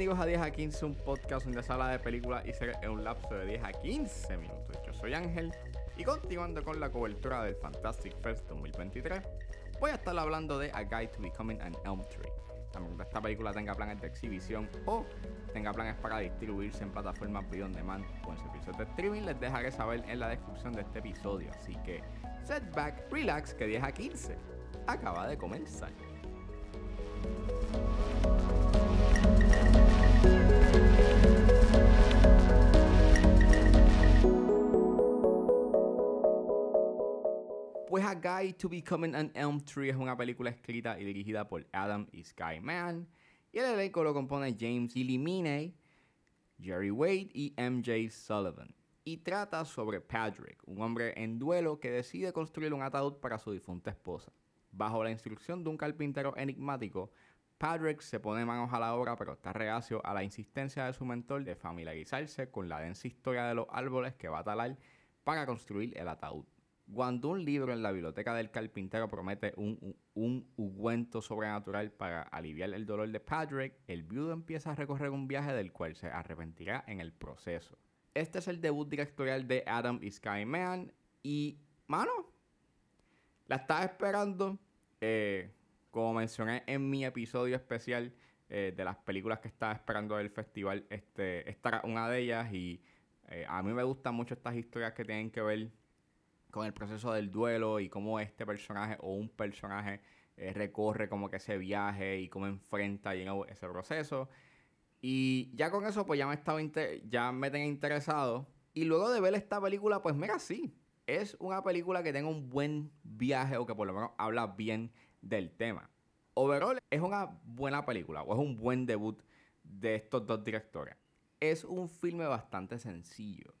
Bienvenidos a 10 a 15, un podcast donde se habla de películas y series en un lapso de 10 a 15 minutos. Yo soy Ángel y continuando con la cobertura del Fantastic Fest 2023, voy a estar hablando de A Guide to Becoming an Elm Tree. También esta película tenga planes de exhibición o tenga planes para distribuirse en plataformas video on demand o en servicios de streaming, les dejaré saber en la descripción de este episodio. Así que, setback, relax, que 10 a 15 acaba de comenzar. Guide to Becoming an Elm Tree es una película escrita y dirigida por Adam y Sky Mann. Y el elenco lo compone James Illimine, Jerry Wade y MJ Sullivan. Y trata sobre Patrick, un hombre en duelo que decide construir un ataúd para su difunta esposa. Bajo la instrucción de un carpintero enigmático, Patrick se pone manos a la obra pero está reacio a la insistencia de su mentor de familiarizarse con la densa historia de los árboles que va a talar para construir el ataúd. Cuando un libro en la biblioteca del carpintero promete un, un, ungüento sobrenatural para aliviar el dolor de Patrick, el viudo empieza a recorrer un viaje del cual se arrepentirá en el proceso. Este es el debut directorial de Adam y Sky Man y, mano, la estaba esperando. Eh, como mencioné en mi episodio especial eh, de las películas que estaba esperando del festival, este, esta una de ellas y eh, a mí me gustan mucho estas historias que tienen que ver con el proceso del duelo y cómo este personaje o un personaje eh, recorre como que ese viaje y cómo enfrenta ese proceso. Y ya con eso pues ya me estaba ya me tenía interesado. Y luego de ver esta película, pues mira, sí, es una película que tenga un buen viaje o que por lo menos habla bien del tema. Overall es una buena película o es un buen debut de estos dos directores. Es un filme bastante sencillo,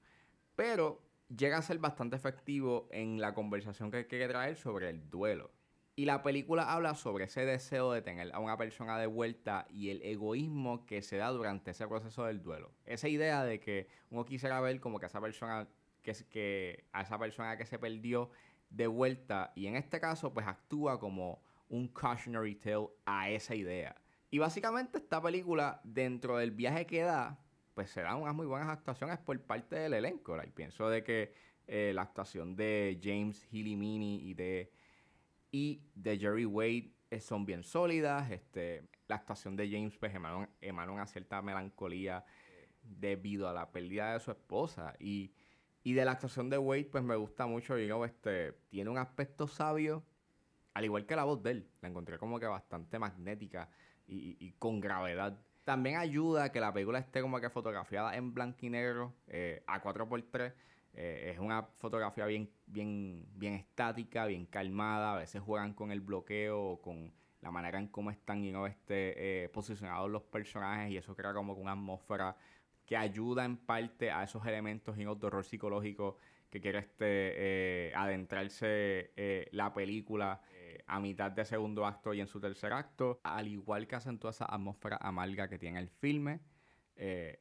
pero llega a ser bastante efectivo en la conversación que quiere traer sobre el duelo. Y la película habla sobre ese deseo de tener a una persona de vuelta y el egoísmo que se da durante ese proceso del duelo. Esa idea de que uno quisiera ver como que esa persona que, que a esa persona que se perdió de vuelta y en este caso pues actúa como un cautionary tale a esa idea. Y básicamente esta película dentro del viaje que da pues se dan unas muy buenas actuaciones por parte del elenco. Y pienso de que eh, la actuación de James Healy Mini y de, y de Jerry Wade eh, son bien sólidas. Este, la actuación de James pues, emana, una cierta melancolía debido a la pérdida de su esposa. Y, de la actuación de Wade, pues me gusta mucho, digo, este, tiene un aspecto sabio, al igual que la voz de él. La encontré como que bastante magnética y con gravedad. También ayuda a que la película esté como que fotografiada en blanco y negro eh, a 4x3. Eh, es una fotografía bien, bien, bien estática, bien calmada. A veces juegan con el bloqueo con la manera en cómo están y no este, eh, posicionados los personajes y eso crea como una atmósfera que ayuda en parte a esos elementos y de horror psicológico que quiere este, adentrarse la película a mitad de segundo acto y en su tercer acto, al igual que acentúa esa atmósfera amarga que tiene el filme. Eh,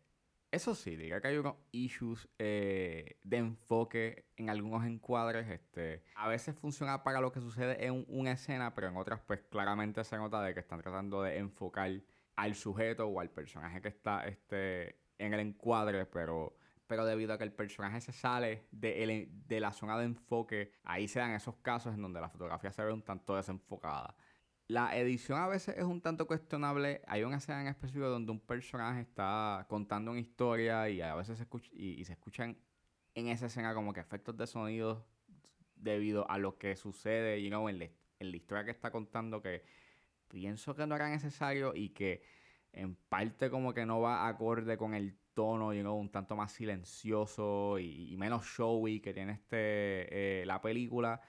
eso sí, diría que hay unos issues eh, de enfoque en algunos encuadres. Este, a veces funciona para lo que sucede en una escena, pero en otras pues claramente se nota de que están tratando de enfocar al sujeto o al personaje que está este, en el encuadre, pero pero debido a que el personaje se sale de, de, la zona de enfoque, ahí se dan esos casos en donde la fotografía se ve un tanto desenfocada. La edición a veces es un tanto cuestionable. Hay una escena en específico donde un personaje está contando una historia y a veces se, escucha, y, se escuchan en esa escena como que efectos de sonido debido a lo que sucede you know, en, en la historia que está contando que pienso que no era necesario y que en parte como que no va acorde con el tono, you know, un tanto más silencioso y, menos showy que tiene este eh, la película.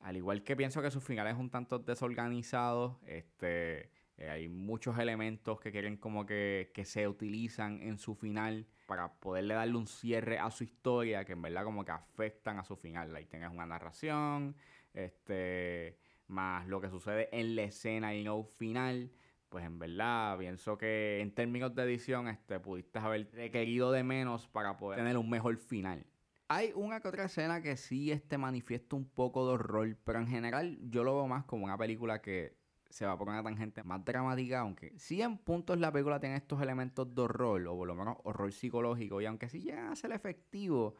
Al igual que pienso que su final es un tanto desorganizado, este, eh, hay muchos elementos que quieren como que, que, se utilizan en su final para poderle darle un cierre a su historia que en verdad como que afectan a su final. Ahí tienes una narración, este, más lo que sucede en la escena y no final pues en verdad pienso que en términos de edición este, pudiste haber requerido de menos para poder tener un mejor final. Hay una que otra escena que sí este manifiesta un poco de horror, pero en general yo lo veo más como una película que se va por una tangente más dramática, aunque sí en puntos la película tiene estos elementos de horror, o por lo menos horror psicológico, y aunque sí llegan a ser efectivos,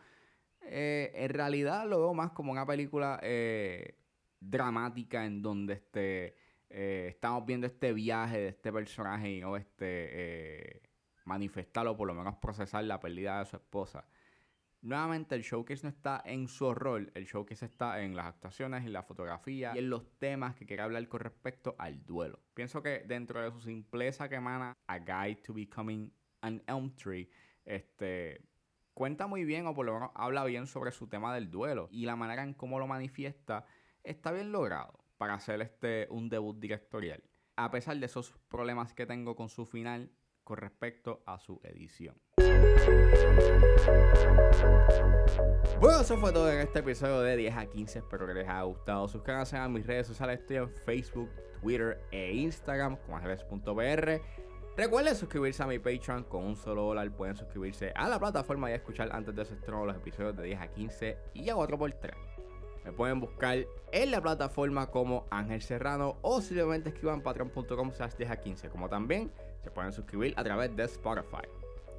eh, en realidad lo veo más como una película eh, dramática en donde este, eh, estamos viendo este viaje de este personaje y no este manifestar o por lo menos procesar la pérdida de su esposa. Nuevamente el showcase no está en su horror, el showcase está en las actuaciones, en la fotografía y en los temas que quiere hablar con respecto al duelo. Pienso que dentro de su simpleza que emana A Guide to Becoming an Elm Tree, este, cuenta muy bien o por lo menos habla bien sobre su tema del duelo y la manera en cómo lo manifiesta está bien logrado para hacer este, un debut directorial. A pesar de esos problemas que tengo con su final con respecto a su edición. Bueno, eso fue todo en este episodio de 10 a 15. Espero que les haya gustado. Suscríbanse a mis redes sociales. Estoy en Facebook, Twitter e Instagram como ángeles.br. Recuerden suscribirse a mi Patreon con un solo dólar. Pueden suscribirse a la plataforma y escuchar antes de su estreno los episodios de 10 a 15 y a 4 por 3 Me pueden buscar en la plataforma como Ángel Serrano o simplemente escriban patreon.com slash 10 a 15. Como también se pueden suscribir a través de Spotify.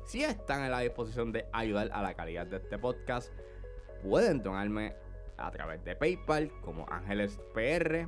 Si están en la disposición de ayudar a la calidad de este podcast, pueden donarme a través de PayPal como Ángeles PR.